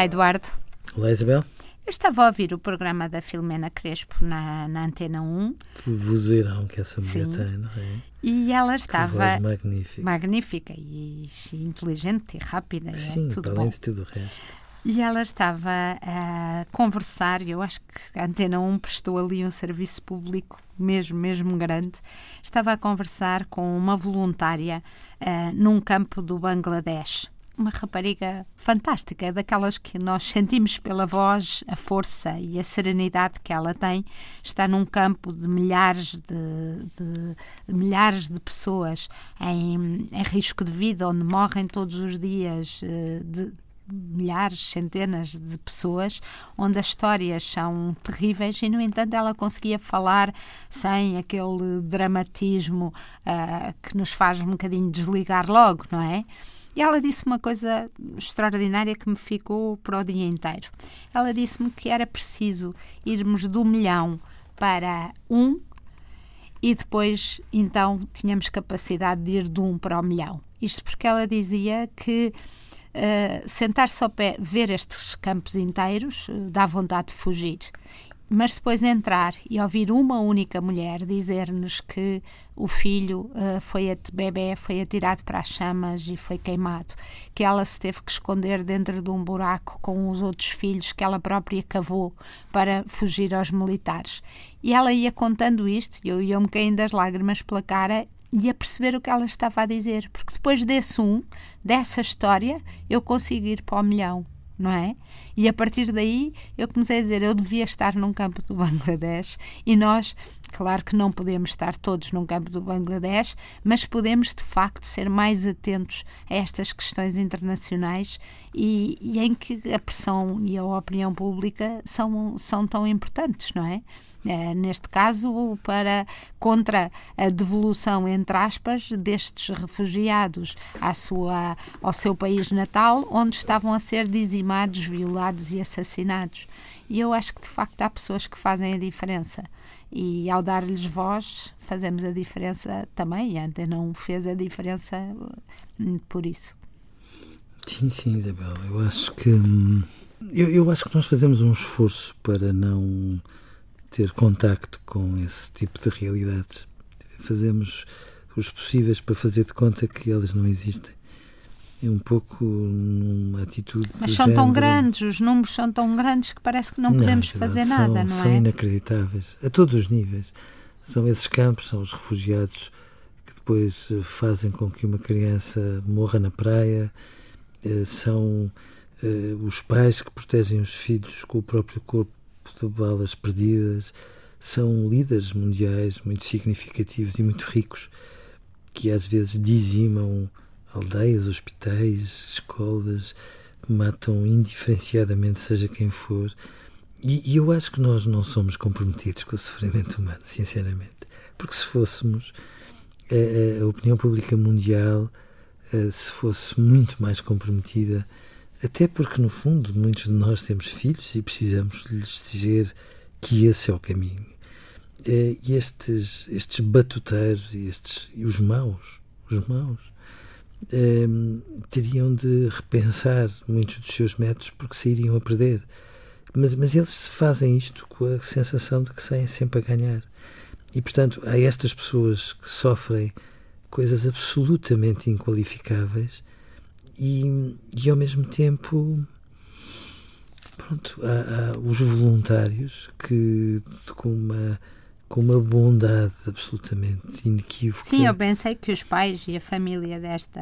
Olá, Eduardo. Olá, Isabel. Eu estava a ouvir o programa da Filomena Crespo na, na Antena 1. Que vozeirão que essa mulher Sim. tem, não é? E ela Que estava magnífica. magnífica e, inteligente e rápida. Sim, é tudo além bom. de tudo o resto. E ela estava a conversar, e eu acho que a Antena 1 prestou ali um serviço público mesmo, mesmo grande. Estava a conversar com uma voluntária ah, num campo do Bangladesh. Uma rapariga fantástica, daquelas que nós sentimos pela voz, a força e a serenidade que ela tem. Está num campo de milhares de, de- milhares de pessoas em, em risco de vida, onde morrem todos os dias eh, de, milhares, centenas de pessoas, onde as histórias são terríveis e, no entanto, ela conseguia falar sem aquele dramatismo ah, que nos faz um bocadinho desligar logo, não é? E ela disse uma coisa extraordinária que me ficou para o dia inteiro. Ela disse-me que era preciso irmos do milhão para um e depois então tínhamos capacidade de ir de um para o milhão. Isto porque ela dizia que eh, sentar-se ao pé, ver estes campos inteiros, eh, dá vontade de fugir. Mas depois entrar e ouvir uma única mulher dizer-nos que o filho eh, foi bebê foi atirado para as chamas e foi queimado, que ela se teve que esconder dentro de um buraco com os outros filhos que ela própria cavou para fugir aos militares. E ela ia contando isto e eu ia-me caindo das lágrimas pela cara e a perceber o que ela estava a dizer, porque depois desse um, dessa história, eu consigo ir para o milhão, não é? E a partir daí eu comecei a dizer, eu devia estar num campo do Bangladesh e nós, claro que não podemos estar todos num campo do Bangladesh, mas podemos de facto ser mais atentos a estas questões internacionais e, e em que a pressão e a opinião pública são, são tão importantes, não é? Eh, neste caso, para contra a devolução, entre aspas, destes refugiados à sua, ao seu país natal, onde estavam a ser dizimados, violados e assassinados. E eu acho que de facto há pessoas que fazem a diferença. E ao dar-lhes voz, fazemos a diferença também. E a não fez a diferença hum, por isso. Sim, sim, Isabel. Eu acho que. hum, Eu, eu acho que nós fazemos um esforço para não ter contacto com esse tipo de realidades. Fazemos os possíveis para fazer de conta que elas não existem. É um pouco numa atitude. Mas são tão género- grandes, os números são tão grandes que parece que não podemos Isabel, fazer são- nada, não São é? inacreditáveis, a todos os níveis. São esses campos, são os refugiados que depois eh, fazem com que uma criança morra na praia, eh, são eh, os pais que protegem os filhos com o próprio corpo de balas perdidas, são líderes mundiais muito significativos e muito ricos que às vezes dizimam aldeias, hospitais, escolas, matam indiferenciadamente, seja quem for. E, e eu acho que nós não somos comprometidos com o sofrimento humano, sinceramente. Porque se fôssemos, a, a- a opinião pública mundial, eh, se fosse muito mais comprometida, até porque, no fundo, muitos de nós temos filhos e precisamos lhes dizer que esse é o caminho. Eh, E estes, estes batuteiros estes, e os maus, os maus, eh, teriam de repensar muitos dos seus métodos porque sairiam a perder. Mas, mas eles fazem isto com a sensação de que saem sempre a ganhar. E, portanto, há estas pessoas que sofrem coisas absolutamente inqualificáveis e, e ao mesmo tempo, pronto, há, há os voluntários que, com uma, com uma bondade absolutamente inequívoca. Sim, eu pensei que os pais e a família desta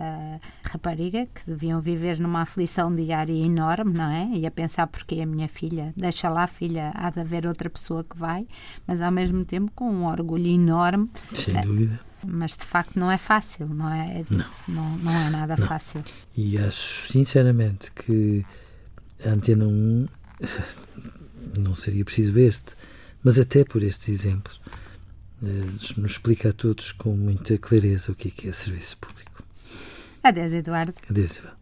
rapariga, que deviam viver numa aflição diária enorme, não é? E a pensar porque a minha filha, deixa lá, filha, há de haver outra pessoa que vai, mas ao mesmo tempo com um orgulho enorme. Sem dúvida. Mas de facto não é fácil, não é? É disso, não. Não, é nada fácil. E acho sinceramente que a Antena 1 não seria preciso este, mas até por estes exemplos eh, nos explica a todos com muita clareza o que é que é serviço público. Adeus, Eduardo. Adeus, Isabel.